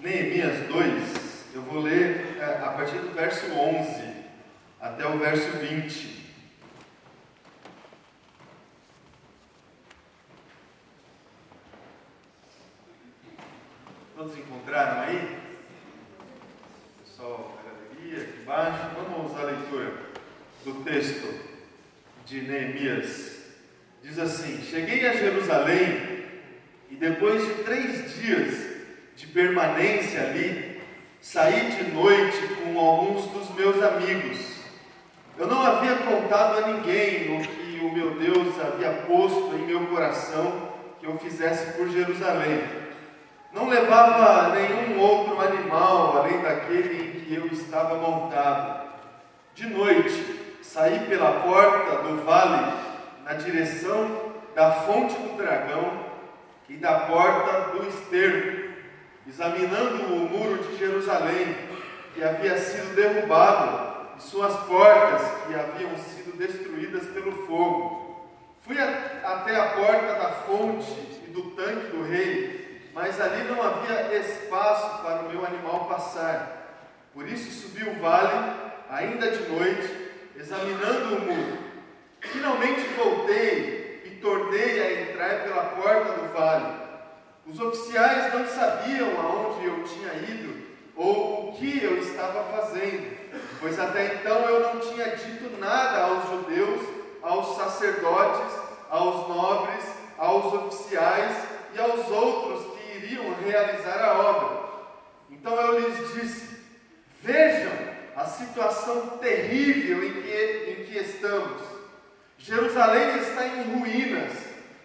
Neemias 2, eu vou ler é, a partir do verso 11 até o verso 20. Todos encontraram aí? Pessoal galeria, aqui embaixo. Vamos à leitura do texto de Neemias. Diz assim: Cheguei a Jerusalém e depois de três dias permanência ali, saí de noite com alguns dos meus amigos. Eu não havia contado a ninguém o que o meu Deus havia posto em meu coração que eu fizesse por Jerusalém. Não levava nenhum outro animal além daquele em que eu estava montado. De noite, saí pela porta do vale na direção da fonte do dragão e da porta do esterco examinando o muro de Jerusalém, que havia sido derrubado, e suas portas, que haviam sido destruídas pelo fogo. Fui até a porta da fonte e do tanque do rei, mas ali não havia espaço para o meu animal passar. Por isso subi o vale, ainda de noite, examinando o muro. Finalmente voltei e tornei a entrar pela porta do vale. Os oficiais não sabiam aonde eu tinha ido ou o que eu estava fazendo, pois até então eu não tinha dito nada aos judeus, aos sacerdotes, aos nobres, aos oficiais e aos outros que iriam realizar a obra. Então eu lhes disse: Vejam a situação terrível em que, em que estamos. Jerusalém está em ruínas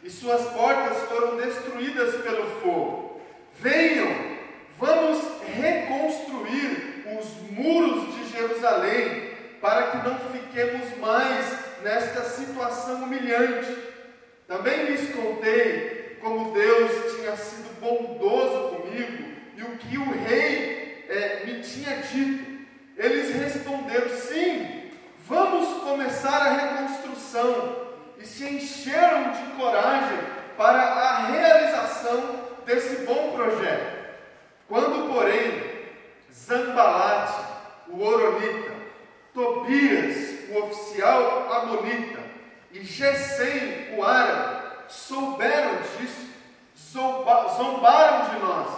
e suas portas foram destruídas pelo fogo. Venham, vamos reconstruir os muros de Jerusalém, para que não fiquemos mais nesta situação humilhante. Também lhes contei como Deus tinha sido bondoso comigo e o que o rei é, me tinha dito. Eles responderam: sim, vamos começar a reconstrução e se encheram de coragem para a realização desse bom projeto. Quando, porém, Zambalate, o Oronita, Tobias, o oficial Amonita, e Gesem, o árabe, souberam disso, zombaram de nós,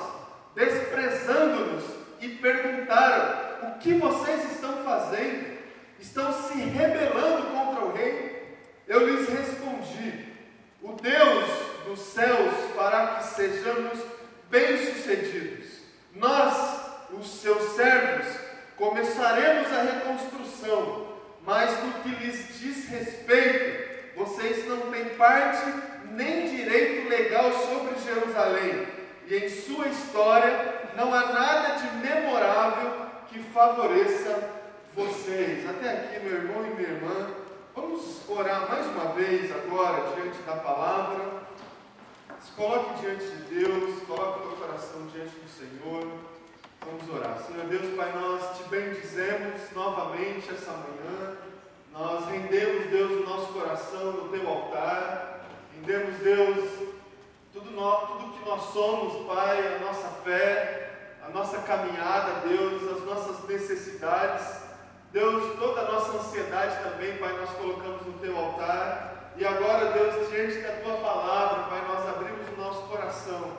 desprezando-nos e perguntaram: O que vocês estão fazendo? Estão se rebelando contra o rei? Eu lhes respondi: O Deus dos céus fará que sejamos bem-sucedidos. Nós, os seus servos, começaremos a reconstrução, mas no que lhes diz respeito, vocês não têm parte nem direito legal sobre Jerusalém, e em sua história não há nada de memorável que favoreça vocês. Até aqui, meu irmão e minha irmã. Vamos orar mais uma vez agora diante da palavra. Se coloque diante de Deus, coloque o teu coração diante do Senhor. Vamos orar. Senhor Deus, Pai, nós te bendizemos novamente essa manhã. Nós rendemos, Deus, o nosso coração no teu altar. Rendemos, Deus, tudo, nós, tudo que nós somos, Pai, a nossa fé, a nossa caminhada, Deus, as nossas necessidades. Deus, toda a nossa ansiedade também, Pai, nós colocamos no Teu altar. E agora, Deus, diante da Tua palavra, Pai, nós abrimos coração.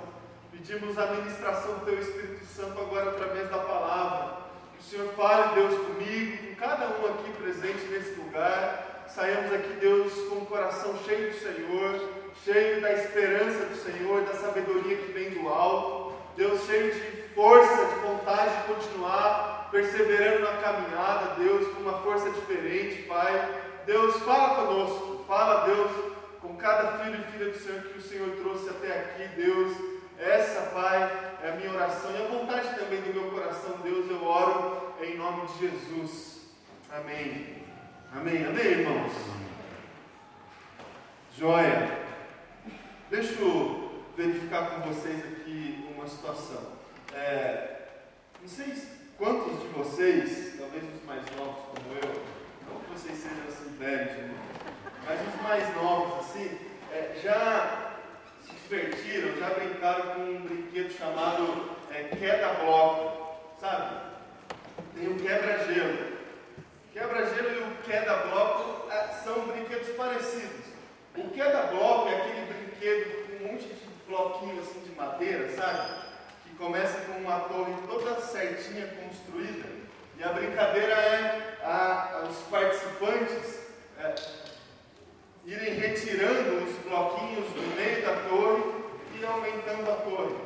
Pedimos a ministração do Teu Espírito Santo agora através da palavra. Que o Senhor fale, Deus, comigo, com cada um aqui presente nesse lugar. Saiamos aqui, Deus, com o coração cheio do Senhor, cheio da esperança do Senhor, da sabedoria que vem do alto. Deus, cheio de força, de vontade de continuar perseverando na caminhada, Deus, com uma força diferente, Pai. Deus, fala conosco, fala, Deus, com cada filho e filha do Senhor que o Senhor trouxe até aqui, Deus. Essa, Pai, é a minha oração e a vontade também do meu coração, Deus, eu oro em nome de Jesus. Amém. Amém, amém, irmãos. Joia. Deixa eu verificar com vocês aqui uma situação. É, não sei se Quantos de vocês, talvez os mais novos como eu, não que vocês sejam assim velhos, né? Mas os mais novos assim, é, já se divertiram, já brincaram com um brinquedo chamado é, queda-bloco, sabe? Tem o quebra-gelo. Quebra-gelo e o queda-bloco é, são brinquedos parecidos. O queda-bloco é aquele brinquedo com um monte de bloquinho assim de madeira, sabe? Que começa com uma torre toda certinha construída. E a brincadeira é a, os participantes é, irem retirando os bloquinhos do meio da torre e aumentando a torre,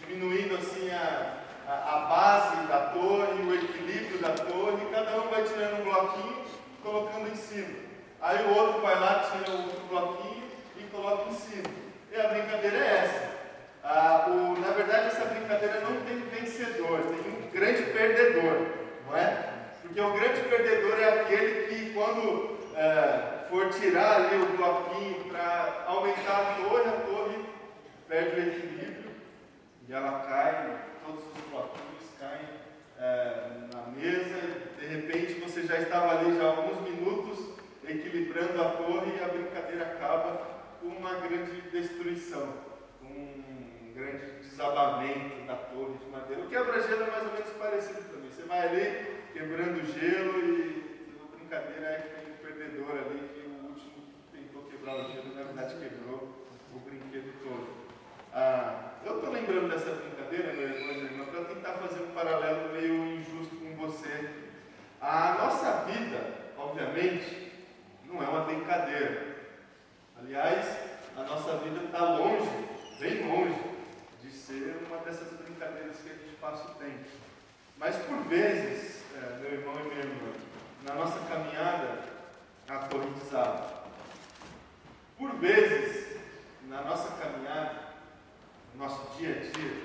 diminuindo assim a, a, a base da torre, o equilíbrio da torre, cada um vai tirando um bloquinho e colocando em cima. Aí o outro vai lá, tira outro bloquinho e coloca em cima. E a brincadeira é essa. Ah, o, na verdade, essa brincadeira não tem vencedor, tem um grande perdedor, não é? Porque o grande perdedor é aquele que, quando é, for tirar ali o bloquinho para aumentar a torre, a torre perde o equilíbrio e ela cai, todos os bloquinhos caem é, na mesa, de repente você já estava ali já há alguns minutos equilibrando a torre e a brincadeira acaba com uma grande destruição, com um grande desabamento da torre de madeira. O quebra-gelo é mais ou menos parecido também. Você vai ali quebrando gelo e a brincadeira é que tem um perdedor ali na verdade quebrou o brinquedo todo. Ah, eu estou lembrando dessa brincadeira, meu irmão e irmã, para tentar fazer um paralelo meio injusto com você. A nossa vida, obviamente, não é uma brincadeira. Aliás, a nossa vida está longe, bem longe, de ser uma dessas brincadeiras que a gente passa o tempo. Mas por vezes, é, meu irmão e minha irmã, na nossa caminhada, a torre desaba. Por vezes, na nossa caminhada, no nosso dia a dia,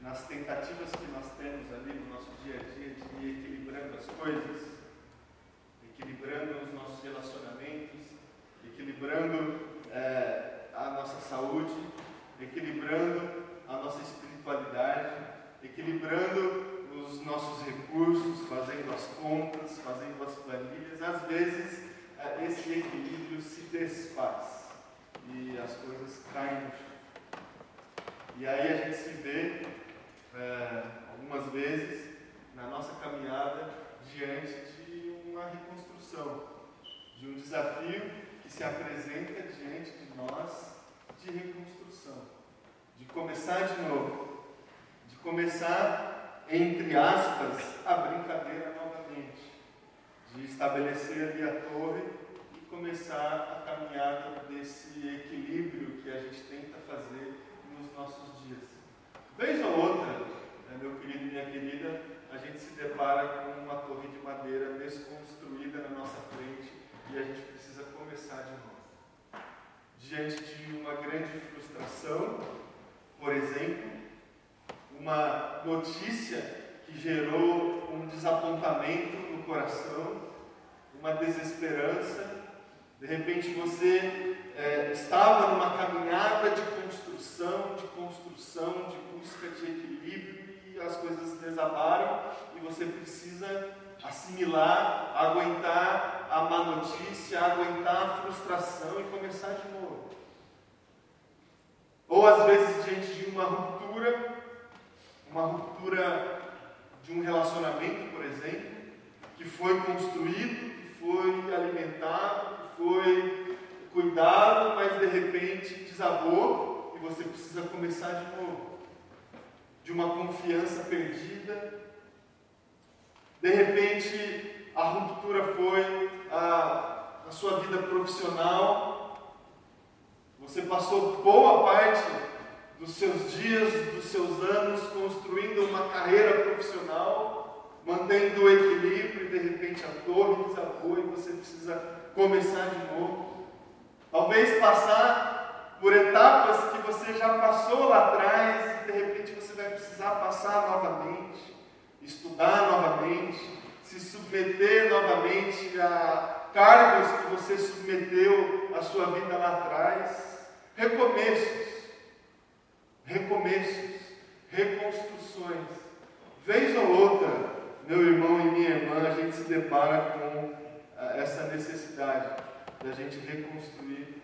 nas tentativas que nós temos ali no nosso dia a dia de ir equilibrando as coisas, equilibrando os nossos relacionamentos, equilibrando é, a nossa saúde, equilibrando a nossa espiritualidade, equilibrando os nossos recursos, fazendo as contas, fazendo as planilhas. Às vezes, é, esse equilíbrio se desfaz e as coisas caem no chão. E aí a gente se vê é, algumas vezes na nossa caminhada diante de uma reconstrução, de um desafio que se apresenta diante de nós de reconstrução, de começar de novo, de começar, entre aspas, a brincadeira novamente, de estabelecer ali a torre começar a caminhada desse equilíbrio que a gente tenta fazer nos nossos dias. Vez ou outra, né, meu querido e minha querida, a gente se depara com uma torre de madeira desconstruída na nossa frente e a gente precisa começar de novo. Diante de uma grande frustração, por exemplo, uma notícia que gerou um desapontamento no coração, uma desesperança, de repente você é, estava numa caminhada de construção, de construção, de busca de equilíbrio e as coisas desabaram e você precisa assimilar, aguentar a má notícia, aguentar a frustração e começar de novo. Ou às vezes diante de uma ruptura, uma ruptura de um relacionamento, por exemplo, que foi construído, que foi alimentado, foi cuidado, mas de repente desabou e você precisa começar de novo. De uma confiança perdida. De repente a ruptura foi a, a sua vida profissional. Você passou boa parte dos seus dias, dos seus anos construindo uma carreira profissional, mantendo o equilíbrio e de repente a torre desabou e você precisa começar de novo. Talvez passar por etapas que você já passou lá atrás e de repente você vai precisar passar novamente, estudar novamente, se submeter novamente a cargos que você submeteu à sua vida lá atrás. Recomeços, recomeços, reconstruções. Vez ou outra, meu irmão e minha irmã, a gente se depara com essa necessidade da gente reconstruir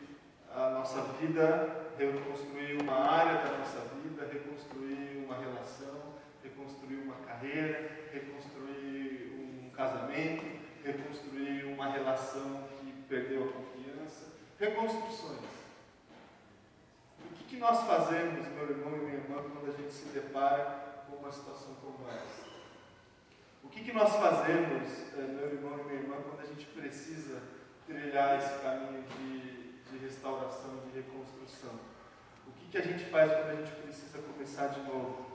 a nossa vida, reconstruir uma área da nossa vida, reconstruir uma relação, reconstruir uma carreira, reconstruir um casamento, reconstruir uma relação que perdeu a confiança, reconstruções. O que, que nós fazemos, meu irmão e minha irmã, quando a gente se depara com uma situação como essa? O que, que nós fazemos, eh, meu irmão e minha irmã, quando a gente precisa trilhar esse caminho de, de restauração, de reconstrução? O que, que a gente faz quando a gente precisa começar de novo?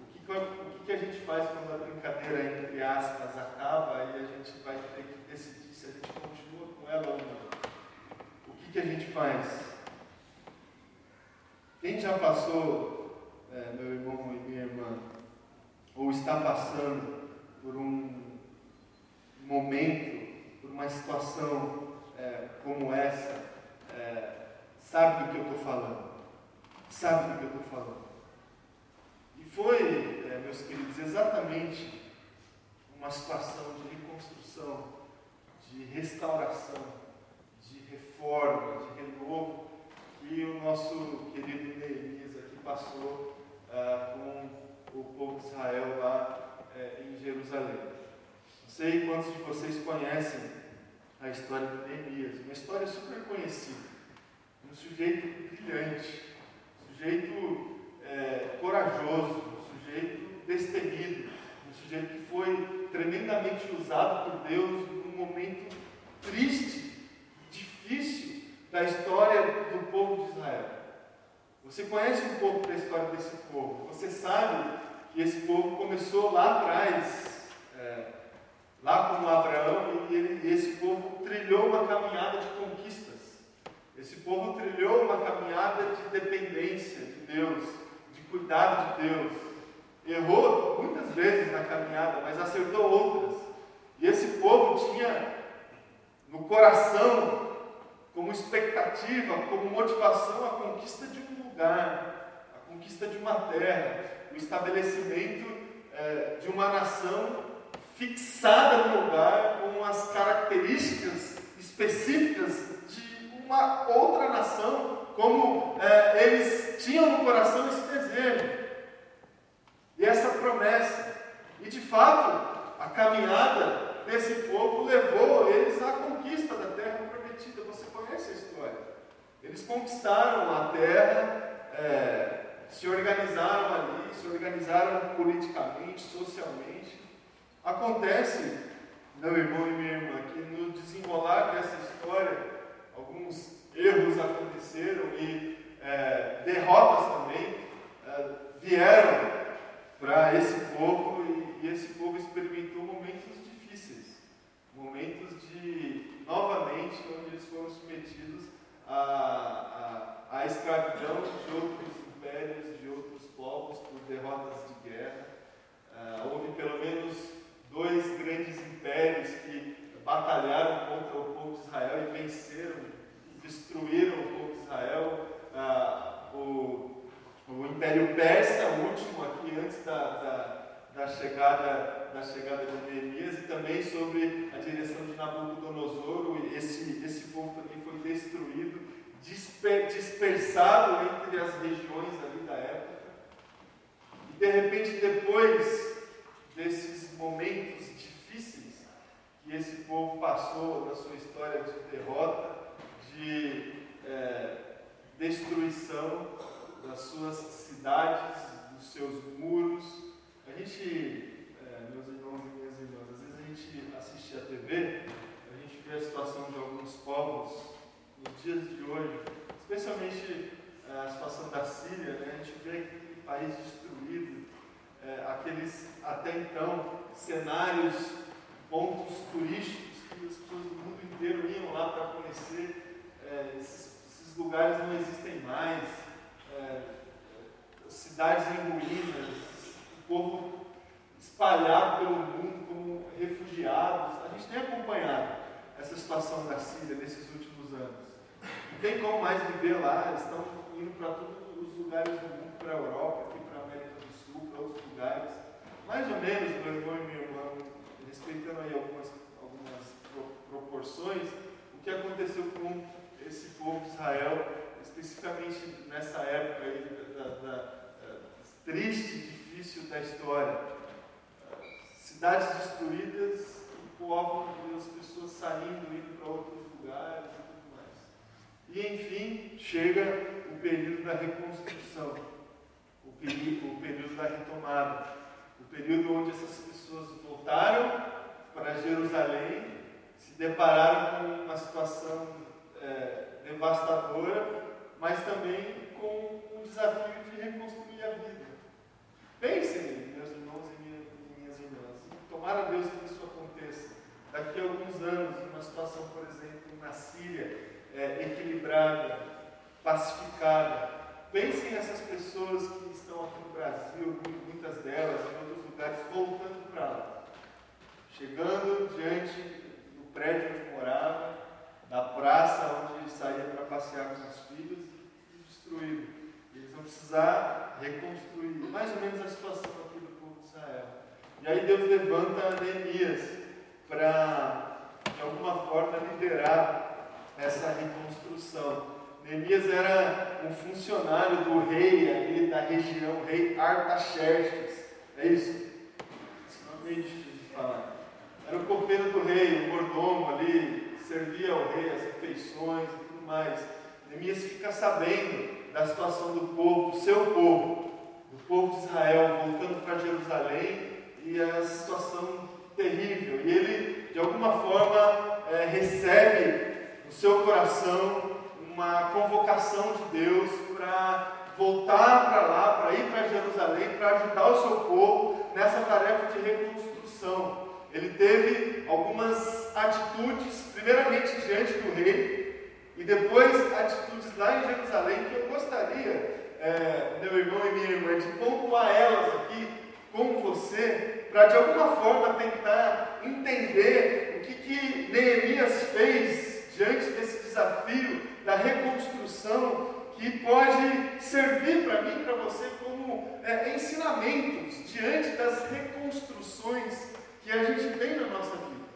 O que, o que, que a gente faz quando a brincadeira, entre aspas, acaba e a gente vai ter que decidir se a gente continua com ela ou não? O que, que a gente faz? Quem já passou, é, meu irmão e minha irmã, ou está passando por um momento, por uma situação é, como essa, é, sabe do que eu estou falando. Sabe do que eu estou falando. E foi, é, meus queridos, exatamente uma situação de reconstrução, de restauração, de reforma, de renovo que o nosso querido Neemias aqui passou uh, com o povo de Israel lá uh, em Jerusalém. Não sei quantos de vocês conhecem a história de Neemias, uma história super conhecida. Um sujeito brilhante, um sujeito é, corajoso, um sujeito destemido, um sujeito que foi tremendamente usado por Deus num momento triste, difícil da história do povo de Israel. Você conhece um pouco da história desse povo. Você sabe que esse povo começou lá atrás, é, lá com Abraão, e esse povo trilhou uma caminhada de conquistas. Esse povo trilhou uma caminhada de dependência de Deus, de cuidado de Deus. Errou muitas vezes na caminhada, mas acertou outras. E esse povo tinha no coração como expectativa, como motivação a conquista de um lugar, a conquista de uma terra, o estabelecimento é, de uma nação fixada no lugar com as características específicas de uma outra nação, como é, eles tinham no coração esse desejo e essa promessa. E de fato, a caminhada desse povo levou eles à conquista da terra prometida. Você conhece a história. Eles conquistaram a terra, é, se organizaram ali, se organizaram politicamente, socialmente. Acontece, meu irmão e minha irmã, que no desenrolar dessa história, alguns erros aconteceram e é, derrotas também é, vieram para esse povo e, e esse povo experimentou momentos difíceis, momentos de novamente onde eles foram submetidos à, à, à escravidão de outros impérios, de outros povos, por derrotas de guerra. Uh, houve pelo menos dois grandes impérios que batalharam contra o povo de Israel e venceram, destruíram o povo de Israel. Uh, o, o Império Persa, o último aqui antes da, da, da chegada, da chegada de Neemias, e também sobre a direção de Nabucodonosor. Esse, esse povo também foi destruído, disper, dispersado entre as regiões ali da época. E de repente, depois desses momentos difíceis que esse povo passou na sua história de derrota, de é, destruição das suas cidades, dos seus muros. A gente, é, meus irmãos e minhas irmãs, às vezes a gente assiste a TV, a gente vê a situação de alguns povos nos dias de hoje, especialmente é, a situação da Síria, né? a gente vê aquele país destruído, é, aqueles até então cenários, pontos turísticos que as pessoas do mundo inteiro iam lá para conhecer, é, esses, esses lugares não existem mais é, cidades em ruínas, o povo espalhado pelo mundo como refugiados. A gente tem acompanhado essa situação da Síria nesses últimos anos. Não tem como mais viver lá, estão indo para todos os lugares do mundo, para a Europa, aqui para a América do Sul, para outros lugares. Mais ou menos, meu irmão e minha irmã, respeitando aí algumas, algumas proporções, o que aconteceu com esse povo de Israel especificamente nessa época aí da, da, da, triste e difícil da história. Cidades destruídas, o povo, as pessoas saindo, indo para outros lugares e tudo mais. E enfim, chega o período da reconstrução, o período da retomada, o período onde essas pessoas voltaram para Jerusalém, se depararam com uma situação é, devastadora, mas também com um desafio de reconstruir a vida. Pensem, meus irmãos e minhas irmãs, tomara Deus que isso aconteça. Daqui a alguns anos, uma situação, por exemplo, na Síria, é, equilibrada, pacificada. Pensem nessas pessoas que estão aqui no Brasil, muitas delas, em outros lugares, voltando para lá. Chegando diante do prédio onde morava, da praça onde saía para passear com os filhos destruído. Eles vão precisar reconstruir mais ou menos a situação aqui do povo de Israel. E aí Deus levanta Neemias para, de alguma forma, liderar essa reconstrução. Neemias era um funcionário do rei ali da região, rei Artaxerxes. É isso? Esse nome é meio difícil de falar. Era o copeiro do rei, o mordomo ali, servia ao rei as refeições e tudo mais. Neemias fica sabendo da situação do povo, do seu povo, do povo de Israel, voltando para Jerusalém e a situação terrível. E ele, de alguma forma, é, recebe no seu coração uma convocação de Deus para voltar para lá, para ir para Jerusalém, para ajudar o seu povo nessa tarefa de reconstrução. Ele teve algumas atitudes, primeiramente diante do rei, e depois atitudes lá em Jerusalém, que eu gostaria, é, meu irmão e minha irmã, de pontuar elas aqui com você, para de alguma forma tentar entender o que, que Neemias fez diante desse desafio da reconstrução, que pode servir para mim e para você como é, ensinamentos diante das reconstruções que a gente tem na nossa vida.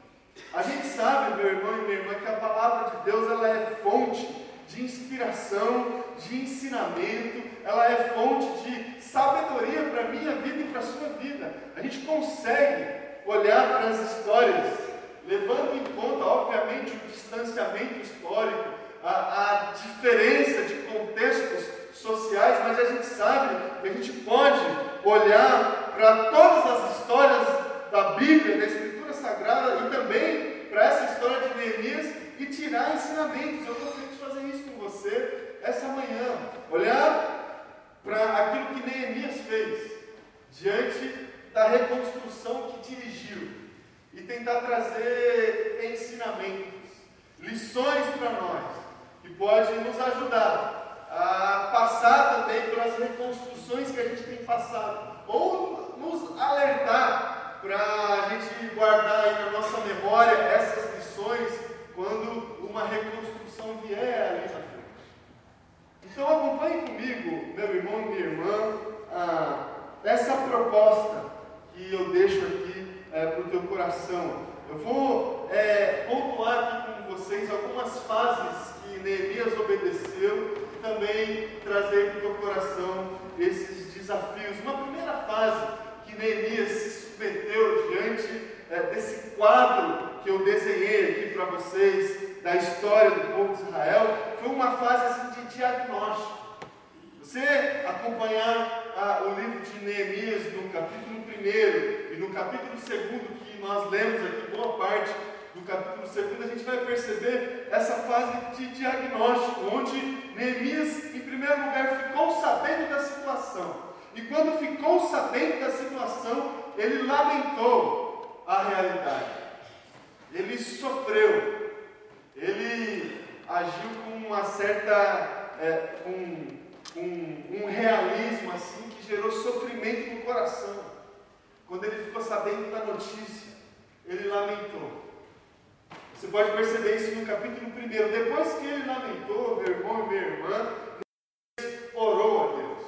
A gente sabe, meu irmão e minha irmã, que a palavra de Deus ela é fonte de inspiração, de ensinamento, ela é fonte de sabedoria para a minha vida e para a sua vida. A gente consegue olhar para as histórias, levando em conta, obviamente, o distanciamento histórico, a, a diferença de contextos sociais, mas a gente sabe que a gente pode olhar para todas as histórias da Bíblia, da Escritura Sagrada e também para essa história de Neemias e tirar ensinamentos. Eu feliz de fazer isso com você essa manhã. Olhar para aquilo que Neemias fez diante da reconstrução que dirigiu e tentar trazer ensinamentos, lições para nós que podem nos ajudar a passar também pelas reconstruções que a gente tem passado ou nos alertar para a gente guardar aí na nossa memória essas lições quando uma reconstrução vier ali na frente. Então acompanhe comigo, meu irmão e minha irmã, ah, essa proposta que eu deixo aqui é, para o teu coração. Eu vou é, pontuar aqui vocês algumas fases que Neemias obedeceu e também trazer para o teu coração esses desafios. Uma primeira fase que Neemias se submeteu diante é, desse quadro que eu desenhei aqui para vocês da história do povo de Israel, foi uma fase assim, de diagnóstico. Você acompanhar ah, o livro de Neemias no capítulo 1 e no capítulo 2 que nós lemos aqui, boa parte do capítulo 2, a gente vai perceber essa fase de diagnóstico, onde Neemias, em primeiro lugar, ficou sabendo da situação. E quando ficou sabendo da situação, ele lamentou a realidade. Ele sofreu. Ele agiu com uma certa. É, com, com um realismo assim que gerou sofrimento no coração. Quando ele ficou sabendo da notícia, ele lamentou. Você pode perceber isso no capítulo 1. Depois que ele lamentou, meu irmão e minha irmã, orou a Deus.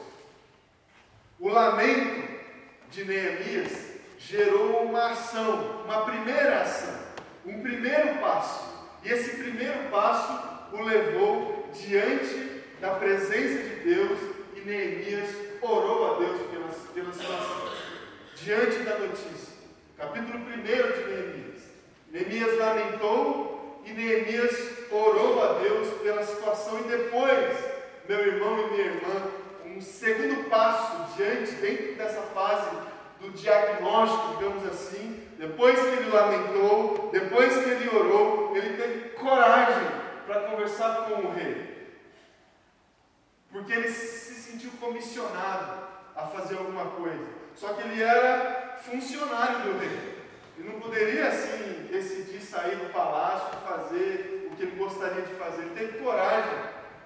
O lamento de Neemias gerou uma ação, uma primeira ação, um primeiro passo. E esse primeiro passo o levou diante da presença de Deus e Neemias orou a Deus pela, pela situação. Diante da notícia. Capítulo 1 de Neemias. Neemias lamentou e Neemias orou a Deus pela situação e depois, meu irmão e minha irmã, um segundo passo diante, dentro dessa fase do diagnóstico, digamos assim, depois que ele lamentou, depois que ele orou, ele teve coragem para conversar com o rei. Porque ele se sentiu comissionado a fazer alguma coisa. Só que ele era funcionário do rei. Ele não poderia assim decidir sair do palácio fazer o que ele gostaria de fazer. Ele teve coragem,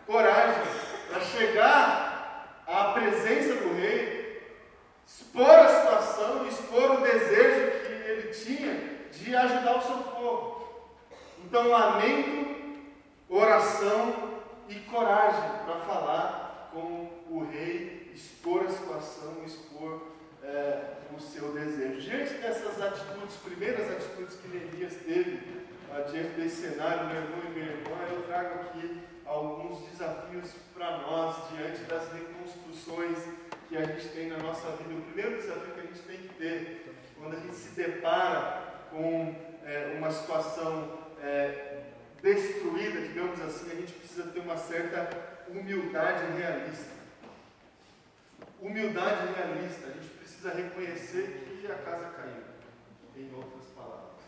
coragem para chegar à presença do rei, expor a situação, expor o desejo que ele tinha de ajudar o seu povo. Então, lamento, oração e coragem para falar com o rei, expor a situação, expor é, o seu desejo. Diante dessas atitudes, primeiras atitudes que Neemias teve, uh, diante desse cenário, meu irmão e minha irmã, eu trago aqui alguns desafios para nós diante das reconstruções que a gente tem na nossa vida. O primeiro desafio que a gente tem que ter quando a gente se depara com é, uma situação é, destruída, digamos assim, a gente precisa ter uma certa humildade realista. Humildade realista. A gente precisa reconhecer que a casa caiu, em outras palavras.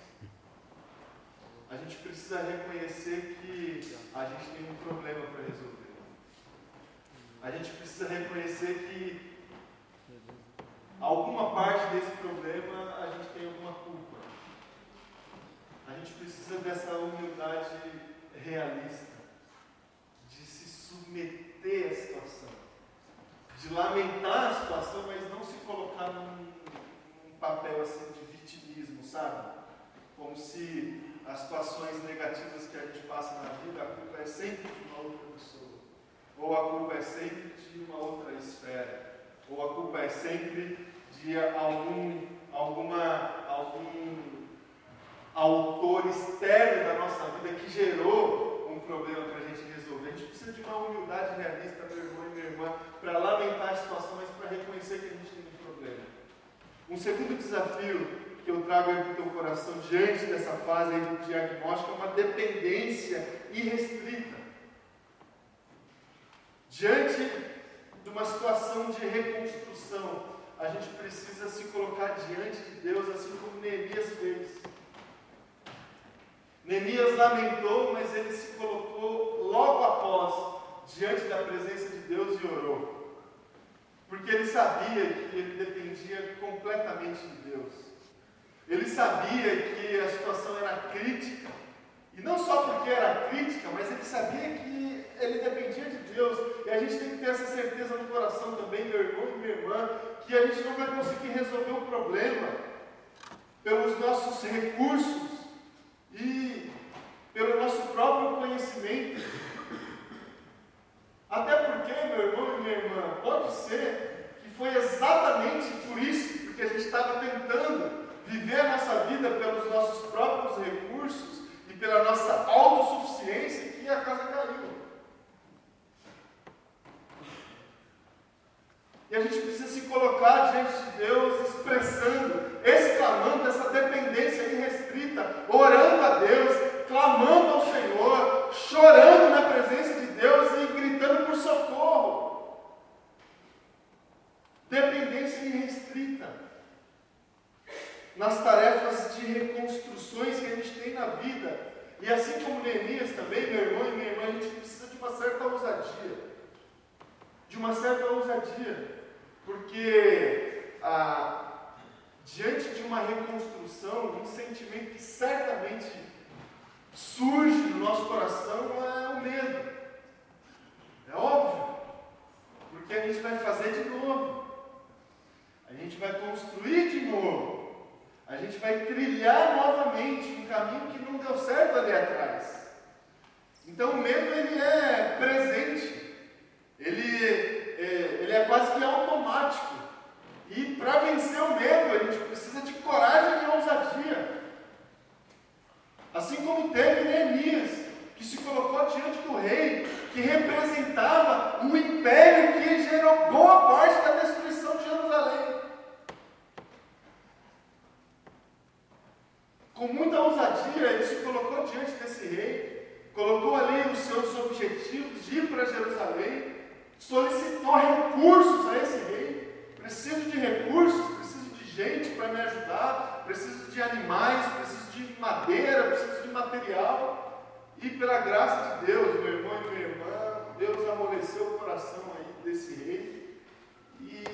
A gente precisa reconhecer que a gente tem um problema para resolver. A gente precisa reconhecer que alguma parte desse problema a gente tem alguma culpa. A gente precisa dessa humildade realista, de se submeter à situação, de lamentar a situação, mas não se colocar num, num papel assim de vitimismo, sabe? Como se as situações negativas que a gente passa na vida, a culpa é sempre de uma outra pessoa, ou a culpa é sempre de uma outra esfera, ou a culpa é sempre de algum, alguma, algum autor externo da nossa vida que gerou um problema para a gente resolver. A gente precisa de uma humildade realista, minha irmã, para lamentar a situação, mas para reconhecer que a gente tem um problema. Um segundo desafio que eu trago aí para o teu coração diante dessa fase aí do diagnóstico é uma dependência irrestrita. Diante de uma situação de reconstrução, a gente precisa se colocar diante de Deus, assim como Neemias fez. Neemias lamentou, mas ele se colocou logo após diante da presença de Deus e orou. Porque ele sabia que ele dependia completamente de Deus. Ele sabia que a situação era crítica. E não só porque era crítica, mas ele sabia que ele dependia de Deus. E a gente tem que ter essa certeza no coração também, meu irmão e minha irmã, que a gente não vai conseguir resolver o problema pelos nossos recursos e pelo nosso próprio conhecimento. Até porque, meu irmão e minha irmã, pode ser que foi exatamente por isso, porque a gente estava tentando viver a nossa vida pelos nossos próprios recursos e pela nossa autossuficiência, que a casa caiu. E a gente precisa se colocar diante de Deus, expressando, exclamando essa dependência irrestrita, orando a Deus, clamando ao Senhor, chorando na presença de Deus e gritando por socorro. Dependência irrestrita. Nas tarefas de reconstruções que a gente tem na vida. E assim como Neemias também, meu irmão e minha irmã, a gente precisa de uma certa ousadia. De uma certa ousadia. Porque ah, diante de uma reconstrução, um sentimento que certamente surge no nosso coração é o medo. É óbvio. Porque a gente vai fazer de novo. A gente vai construir de novo. A gente vai trilhar novamente um caminho que não deu certo ali atrás. Então o medo ele é presente. Ele é, ele é quase que automático. E para vencer o medo, a gente precisa de coragem e ousadia. Assim como teve Neemias, que se colocou diante do rei, que representava o império que gerou boa parte da destruição de Jerusalém. Com muita ousadia, ele se colocou diante desse rei, colocou ali os seus objetivos de ir para Jerusalém, solicitou recursos a esse rei. Preciso de recursos, preciso de gente para me ajudar, preciso de animais, preciso de madeira, preciso de material. E pela graça de Deus, meu irmão e minha irmã, Deus amoleceu o coração aí desse rei. E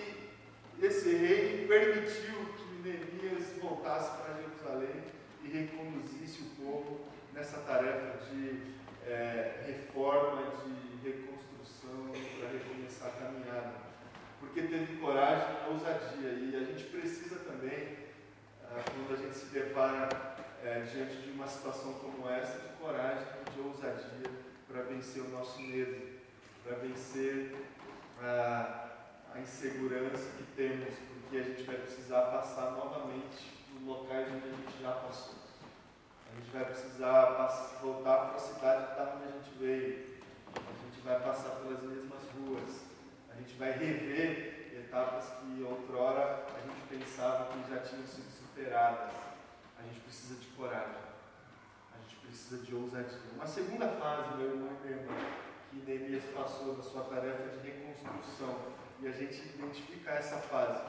esse rei permitiu que Neemias voltasse para Jerusalém e reconduzisse o povo nessa tarefa de é, reforma, de reconstrução, para recomeçar a caminhada. Porque teve coragem e ousadia. E a gente precisa também, quando a gente se depara é, diante de uma situação como essa, de coragem, de ousadia para vencer o nosso medo, para vencer a, a insegurança que temos, porque a gente vai precisar passar novamente nos locais onde a gente já passou. A gente vai precisar passar, voltar para a cidade que está onde a gente veio. A gente vai passar pelas mesmas ruas. A gente vai rever etapas que outrora a gente pensava que já tinham sido superadas. A gente precisa de coragem. A gente precisa de ousadia. Uma segunda fase, meu irmão e minha irmã, que Neemias passou na sua tarefa de reconstrução. E a gente identifica essa fase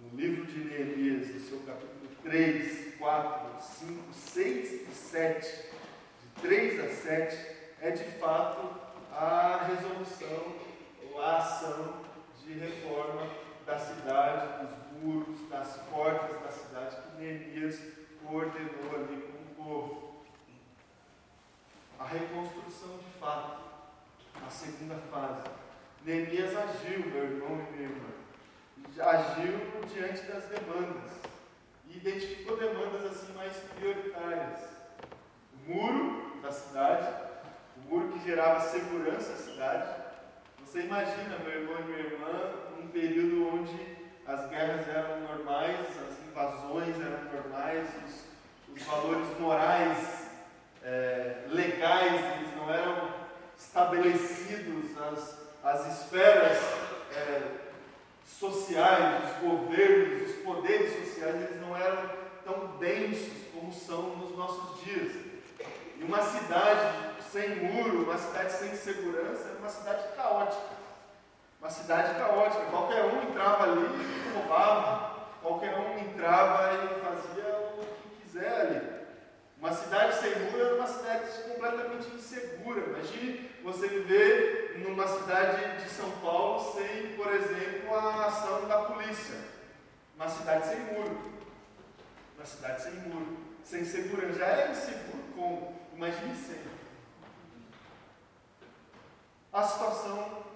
no livro de Neemias, no seu capítulo 3, 4, 5, 6 e 7, de 3 a 7, é de fato a resolução ou a ação de reforma da cidade, dos muros, das portas da cidade que Neemias ordenou ali com o povo. A reconstrução de fato, a segunda fase. Neemias agiu, meu irmão e minha irmã, agiu diante das demandas e identificou demandas assim mais prioritárias. O muro da cidade, o muro que gerava segurança à cidade. Você imagina, meu irmão e minha irmã, um período onde as guerras eram normais, as invasões eram normais, os, os valores morais, é, legais, eles não eram estabelecidos, as, as esferas é, sociais, os governos, os poderes sociais, eles não eram tão densos como são nos nossos dias. E uma cidade sem muro, uma cidade sem segurança, era uma cidade caótica. Uma cidade caótica. Qualquer um entrava ali e roubava. Qualquer um entrava e fazia o que quiser ali. Uma cidade muro era uma cidade completamente insegura. Imagine você viver numa cidade de São Paulo sem, por exemplo, a ação da polícia. Uma cidade sem muro. Uma cidade sem muro. Sem segurança. Já é inseguro como? Imagine sem. A situação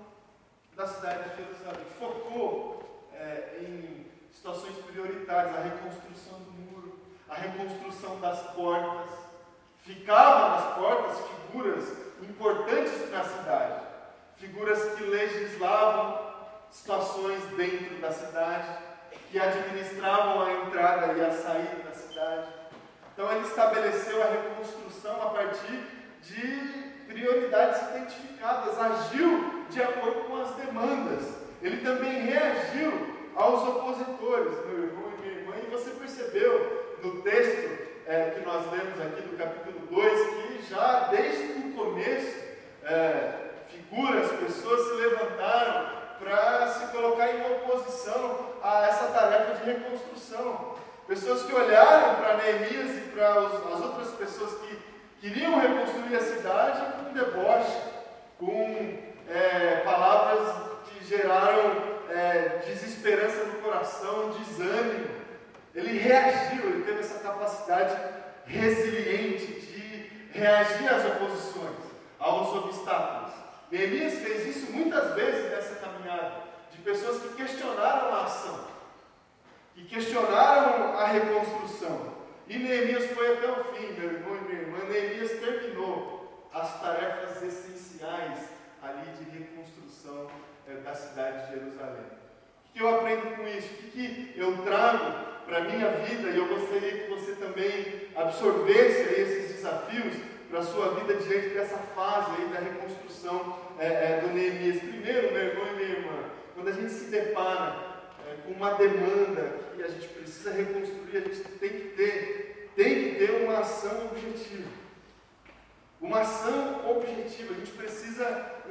da cidade de Jerusalém focou é, em situações prioritárias, a reconstrução do muro, a reconstrução das portas. Ficavam nas portas figuras importantes para a cidade, figuras que legislavam situações dentro da cidade, que administravam a entrada e a saída da cidade. Então ele estabeleceu a reconstrução a partir de prioridades identificadas, agiu de acordo com as demandas. Ele também reagiu aos opositores, meu irmão e minha irmã, e você percebeu no texto é, que nós lemos aqui do capítulo 2 que já desde o começo é, figuras, pessoas se levantaram para se colocar em oposição a essa tarefa de reconstrução. Pessoas que olharam para Neemias e para as outras pessoas que queriam reconstruir a cidade com deboche, com é, palavras que geraram é, desesperança no coração, desânimo. Ele reagiu, ele teve essa capacidade resiliente de reagir às oposições, aos obstáculos. Neemias fez isso muitas vezes nessa caminhada, de pessoas que questionaram a ação, que questionaram a reconstrução. E Neemias foi até o fim, meu irmão e minha irmã. Neemias terminou as tarefas essenciais ali de reconstrução é, da cidade de Jerusalém. O que eu aprendo com isso? O que, eu trago para a minha vida? E eu gostaria que você também absorvesse esses desafios para a sua vida diante dessa fase aí da reconstrução é, é, do Neemias. Primeiro, meu irmão e minha irmã, quando a gente se depara com uma demanda que a gente precisa reconstruir, a gente tem que ter, tem que ter uma ação objetiva. Uma ação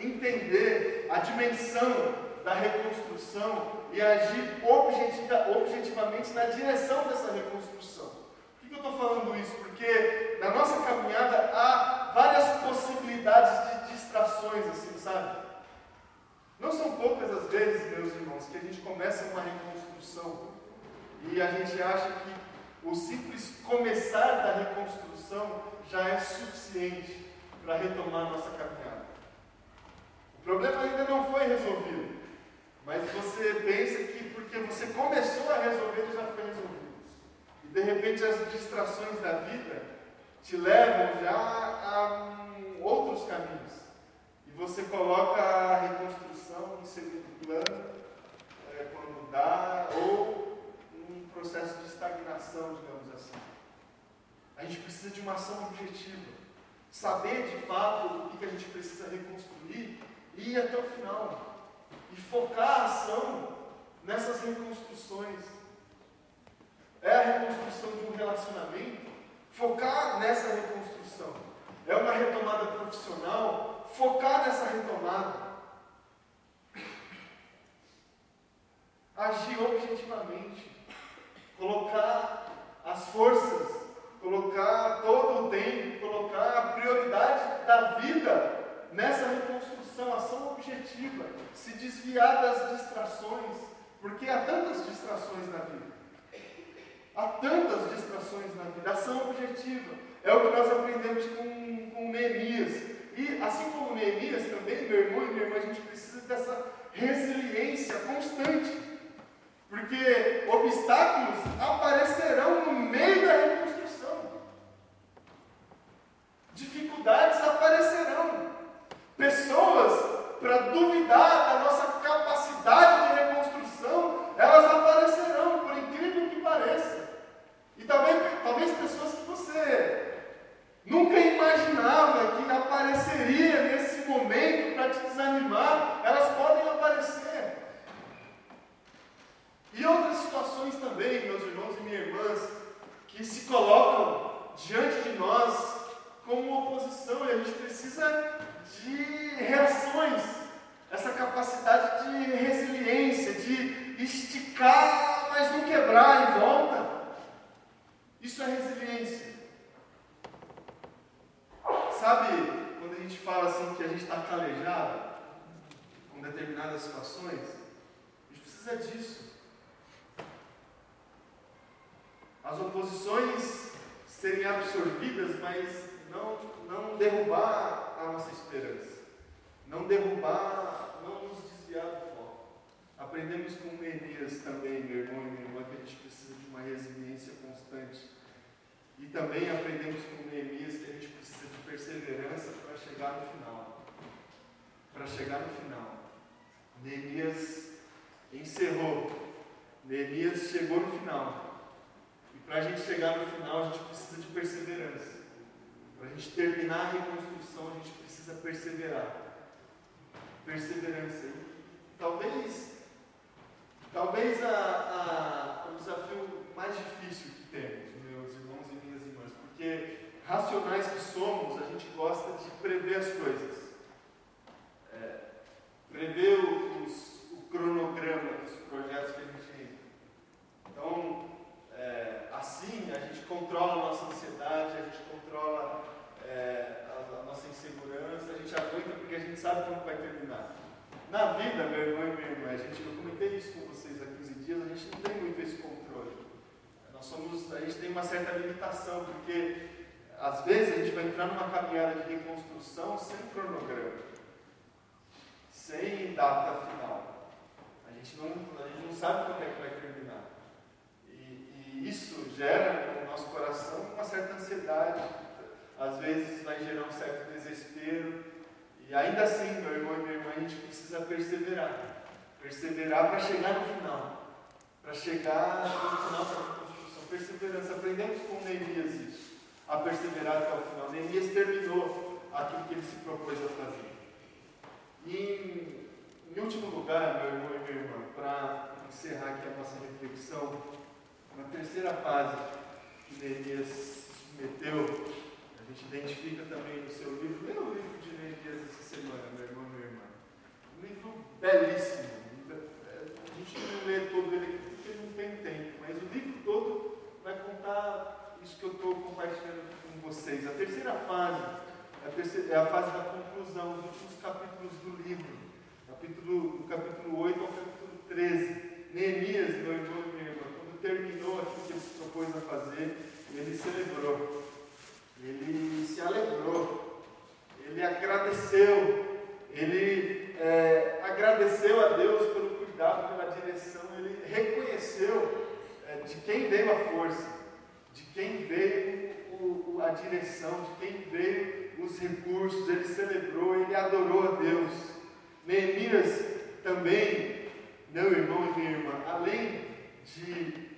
entender a dimensão da reconstrução e agir objetiva, objetivamente na direção dessa reconstrução. Por que eu estou falando isso? Porque na nossa caminhada há várias possibilidades de distrações, assim, sabe? Não são poucas as vezes, meus irmãos, que a gente começa uma reconstrução e a gente acha que o simples começar da reconstrução já é suficiente para retomar nossa caminhada. O problema ainda não foi resolvido, mas você pensa que porque você começou a resolver, ele já foi resolvido. E de repente as distrações da vida te levam já a um, outros caminhos. E você coloca a reconstrução em segundo plano, é, quando dá, ou processo de estagnação, digamos assim. A gente precisa de uma ação objetiva. Saber de fato o que a gente precisa reconstruir e ir até o final. E focar a ação nessas reconstruções. É a reconstrução de um relacionamento, focar nessa reconstrução. É uma retomada profissional, focar nessa retomada. Agir objetivamente, colocar as forças, colocar todo o tempo, colocar a prioridade da vida nessa reconstrução, ação objetiva, se desviar das distrações, porque há tantas distrações na vida. Há tantas distrações na vida. Ação objetiva. É o que nós aprendemos com, com Neemias. E assim como Neemias também, meu irmão e minha irmã, a gente precisa dessa resiliência constante. Porque obstáculos aparecerão no meio da reconstrução. Dificuldades aparecerão. Pessoas para duvidar da nossa capacidade de reconstrução, elas aparecerão, por incrível que pareça. E talvez, talvez pessoas que você nunca imaginava que apareceria nesse momento para te desanimar, elas podem aparecer. E outras situações também, meus irmãos e minhas irmãs, que se colocam diante de nós como oposição e a gente precisa de reações, essa capacidade de resiliência, de esticar, mas não quebrar e volta. Isso é resiliência. Sabe quando a gente fala assim que a gente está calejado com determinadas situações? A gente precisa disso. As oposições serem absorvidas, mas não, não derrubar a nossa esperança, não derrubar, não nos desviar do foco. Aprendemos com Neemias também, meu irmão e minha irmã, que a gente precisa de uma resiliência constante. E também aprendemos com Neemias que a gente precisa de perseverança para chegar no final. Para chegar no final. Neemias encerrou. Neemias chegou no final. Para a gente chegar no final, a gente precisa de perseverança. Para a gente terminar a reconstrução, a gente precisa perseverar. Perseverança. E talvez, talvez a, a, o desafio mais difícil que temos, meus irmãos e minhas irmãs, porque racionais que somos, a gente gosta de prever as coisas. É, prever os, o cronograma dos projetos que a gente entra. Então, é, assim, a gente controla a nossa ansiedade, a gente controla é, a, a, nossa insegurança, a gente aguenta porque a gente sabe como vai terminar. Na vida, meu irmão e minha irmã, a gente, eu comentei isso com vocês há 15 dias, a gente não tem muito esse controle. Nós somos, a gente tem uma certa limitação, porque às vezes a gente vai entrar numa caminhada de reconstrução sem cronograma, sem data final. A gente não, a gente não sabe como é que vai terminar. E, e isso gera no nosso coração uma certa ansiedade, às vezes vai gerar um certo desespero. E ainda assim, meu irmão e minha irmã, a gente precisa perseverar. Perseverar para chegar no final. Para chegar no final da construção. Perseverança. Aprendemos com Neemias isso. A perseverar até o final. Neemias terminou aquilo que ele se propôs a fazer. E em último lugar, meu irmão e minha irmã, para encerrar aqui a nossa reflexão, na terceira fase que Neemias se submeteu A gente identifica também no seu livro, lê o livro de Neemias essa semana, meu irmão e minha irmã. Um livro belíssimo. A gente não lê todo ele aqui porque não tem tempo, mas o livro todo vai contar isso que eu estou compartilhando com vocês. A terceira fase a terceira, é a fase da conclusão, os últimos capítulos do livro. Capítulo, do capítulo 8 ao capítulo 13. Neemias, meu irmão e minha irmã, quando terminou aquilo que ele se propôs a fazer, ele celebrou, ele se alegrou, ele agradeceu, ele é, agradeceu a Deus pelo cuidado, pela direção, ele reconheceu é, de quem veio a força, de quem veio o, a direção, de quem veio os recursos, ele celebrou, ele adorou a Deus. Neemias também, meu irmão e minha irmã, além de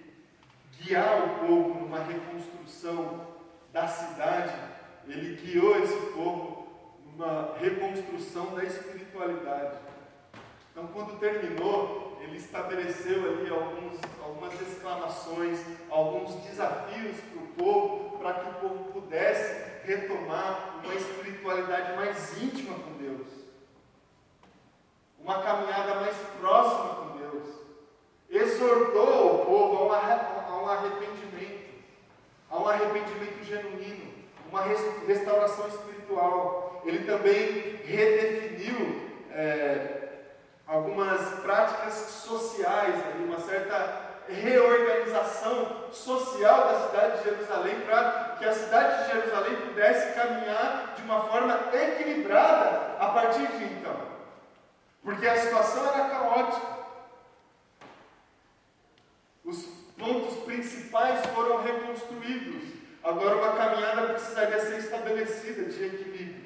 guiar o povo numa reconstrução da cidade, ele guiou esse povo numa reconstrução da espiritualidade. Então, quando terminou, ele estabeleceu ali alguns, algumas exclamações, alguns desafios para o povo, para que o povo pudesse retomar uma espiritualidade mais íntima com Deus, uma caminhada mais próxima com Deus. Exortou o povo a um arrependimento, a um arrependimento genuíno, uma restauração espiritual. Ele também redefiniu é, algumas práticas sociais, uma certa reorganização social da cidade de Jerusalém para que a cidade de Jerusalém pudesse caminhar de uma forma equilibrada a partir de então. Porque a situação era caótica. Os pontos principais foram reconstruídos. Agora uma caminhada precisaria ser estabelecida de equilíbrio.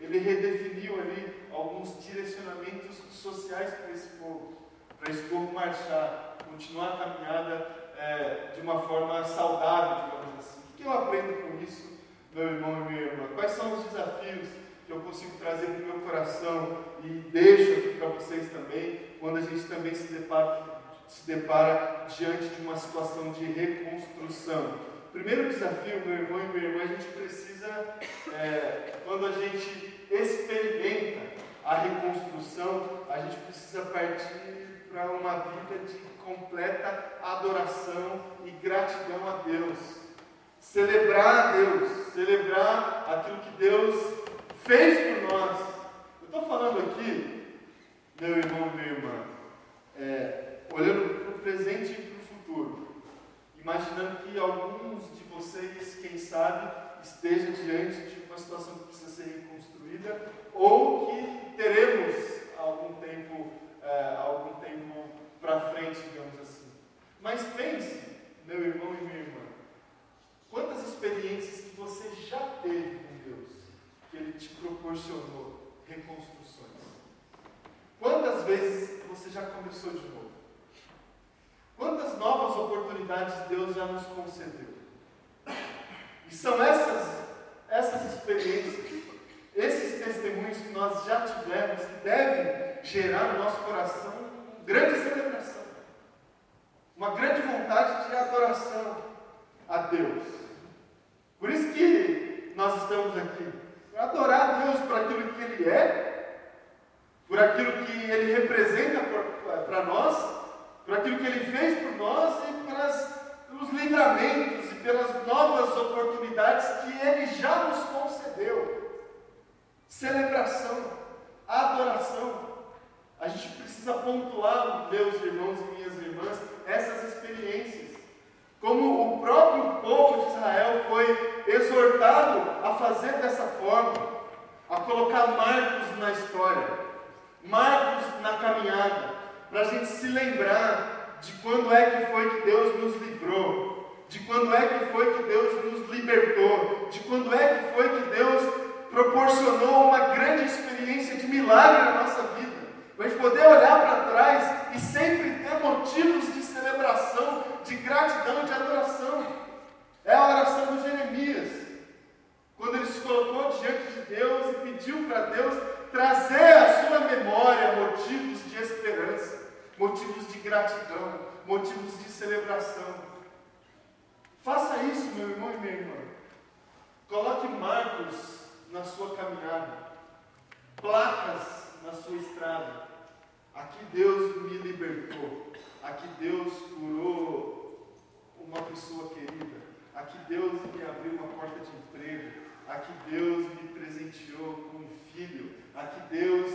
Ele redefiniu ali alguns direcionamentos sociais para esse povo, para esse povo marchar continuar a caminhada é, de uma forma saudável, digamos assim. O que eu aprendo com isso, meu irmão e minha irmã? Quais são os desafios que eu consigo trazer para o meu coração e deixo aqui para vocês também, quando a gente também se depara, se depara diante de uma situação de reconstrução? Primeiro desafio, meu irmão e minha irmã, a gente precisa, é, quando a gente experimenta a reconstrução, a gente precisa partir para uma vida de completa adoração e gratidão a Deus. Celebrar a Deus, celebrar aquilo que Deus fez por nós. Eu estou falando aqui, meu irmão e minha irmã, é, olhando para o presente e para o futuro, imaginando que alguns de vocês, quem sabe, esteja diante de uma situação que precisa ser reconstruída ou que teremos algum tempo, é, algum tempo para frente, digamos assim. Mas pense, meu irmão e minha irmã, quantas experiências que você já teve com Deus, que Ele te proporcionou reconstruções. Quantas vezes você já começou de novo? Quantas novas oportunidades Deus já nos concedeu? E são essas, essas experiências, esses testemunhos que nós já tivemos, que devem gerar no nosso coração grande celebração, uma grande vontade de adoração a Deus. Por isso que nós estamos aqui, para adorar Deus por aquilo que Ele é, por aquilo que Ele representa para nós, por aquilo que Ele fez por nós e pelas, pelos livramentos e pelas novas oportunidades que Ele já nos concedeu. Celebração, adoração. A gente precisa pontuar, meus irmãos e minhas irmãs, essas experiências. Como o próprio povo de Israel foi exortado a fazer dessa forma, a colocar marcos na história, marcos na caminhada, para a gente se lembrar de quando é que foi que Deus nos livrou, de quando é que foi que Deus nos libertou, de quando é que foi que Deus proporcionou uma grande experiência de milagre na nossa vida. Para a gente poder olhar para trás e sempre ter motivos de celebração, de gratidão, de adoração. É a oração de Jeremias. Quando ele se colocou diante de Deus e pediu para Deus trazer à sua memória motivos de esperança, motivos de gratidão, motivos de celebração. Faça isso, meu irmão e minha irmã. Coloque marcos na sua caminhada, placas na sua estrada. Aqui Deus me libertou, aqui Deus curou uma pessoa querida, aqui Deus me abriu uma porta de emprego, aqui Deus me presenteou com um filho, aqui Deus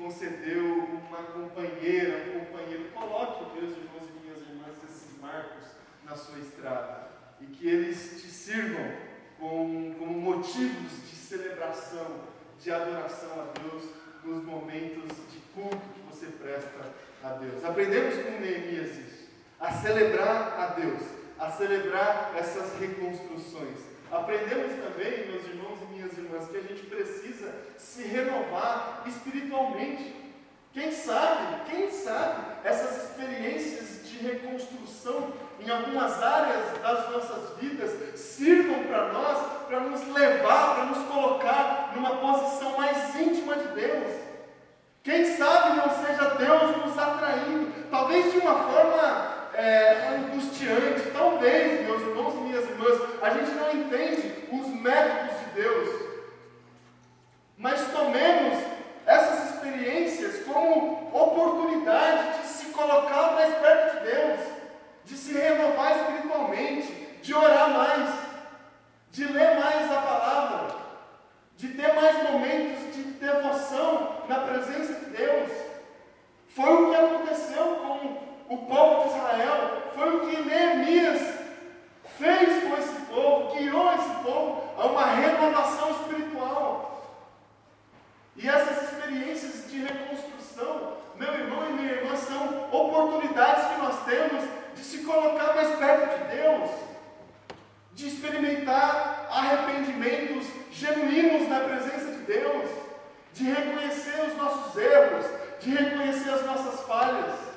concedeu uma companheira, um companheiro. Coloque, meus irmãos e minhas irmãs, esses marcos na sua estrada e que eles te sirvam como, como motivos de celebração, de adoração a Deus nos momentos de culto que você presta a Deus. Aprendemos com Neemias isso, a celebrar a Deus, a celebrar essas reconstruções. Aprendemos também, meus irmãos e irmãs, que a gente precisa se renovar espiritualmente. Quem sabe, quem sabe, essas experiências de reconstrução em algumas áreas das nossas vidas sirvam para nós, para nos levar, para nos colocar numa posição mais íntima de Deus. Quem sabe não seja Deus nos atraindo, talvez de uma forma é, angustiante, talvez, meus irmãos e minhas irmãs, a gente não entende os métodos de Deus, mas tomemos essas experiências como oportunidade de se colocar mais perto de Deus, de se renovar espiritualmente, de orar mais, de ler mais a palavra, de ter mais momentos de devoção na presença de Deus. Foi o que aconteceu com o povo de Israel, foi o que Neemias fez com esse povo, guiou esse povo a uma renovação espiritual. E essas experiências de reconstrução, meu irmão e minha irmã, são oportunidades que nós temos de se colocar mais perto de Deus, de experimentar arrependimentos genuínos na presença de Deus, de reconhecer os nossos erros, de reconhecer as nossas falhas.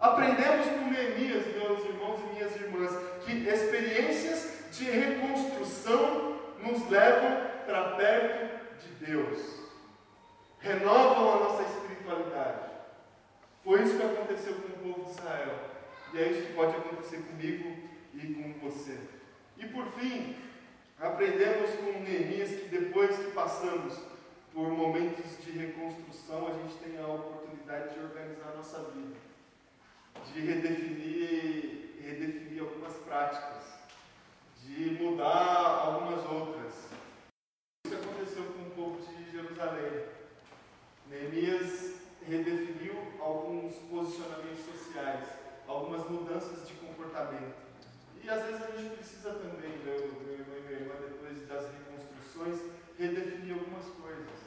Aprendemos com Neemias, meus irmãos e minhas irmãs, que experiências de reconstrução nos levam para perto de Deus, renovam a nossa espiritualidade. Foi isso que aconteceu com o povo de Israel, e é isso que pode acontecer comigo e com você. E por fim, aprendemos com Neemias que depois que passamos por momentos de reconstrução, a gente tem a oportunidade de organizar a nossa vida, de redefinir, redefinir algumas práticas, de mudar algumas outras povo de Jerusalém. Neemias redefiniu alguns posicionamentos sociais, algumas mudanças de comportamento. E às vezes a gente precisa também, meu, meu irmão e minha irmã, depois das reconstruções, redefinir algumas coisas.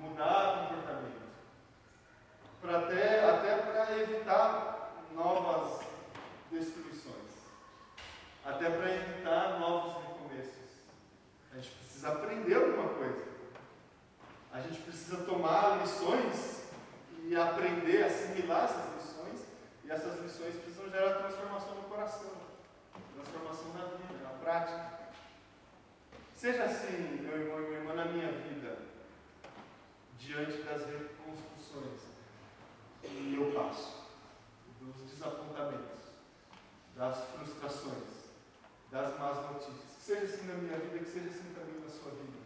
Mudar comportamento. Pra até até para evitar novas destruições. Até para evitar novos a gente precisa aprender alguma coisa. A gente precisa tomar lições e aprender, assimilar essas lições. E essas lições precisam gerar transformação no coração, transformação na vida, na prática. Seja assim, meu irmão e minha irmã, na minha vida, diante das reconstruções que eu passo, dos desapontamentos, das frustrações, das más notícias. Seja assim na minha vida, que seja assim também na sua vida.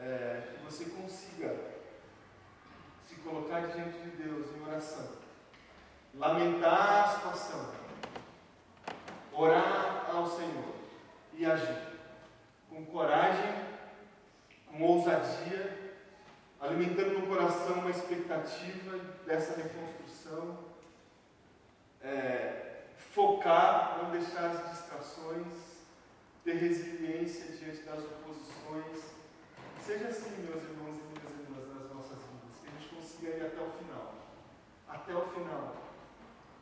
É, que você consiga se colocar diante de Deus em oração, lamentar a situação, orar ao Senhor e agir com coragem, com ousadia, alimentando no coração uma expectativa dessa reconstrução, é, focar, não deixar as distrações ter resiliência diante das oposições. Seja assim, meus irmãos e minhas irmãs, nas nossas vidas, que a gente consiga ir até o final. Até o final.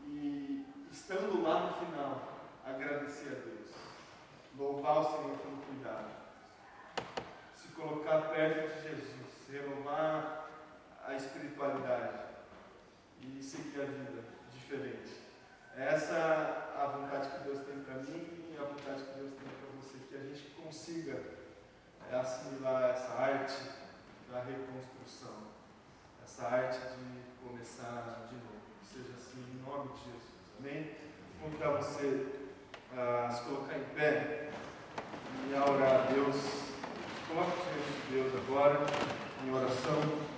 E estando lá no final, agradecer a Deus. Louvar o Senhor pelo cuidado. Se colocar perto de Jesus. Renovar a espiritualidade. E seguir a vida diferente. Essa é a vontade que Deus tem para mim e a vontade que Deus tem para que a gente consiga é, assimilar essa arte da reconstrução, essa arte de começar de novo. Que seja assim em nome de Jesus. Amém? Vou convidar você a se colocar em pé e a orar a Deus. Coloque diante de Deus agora em oração.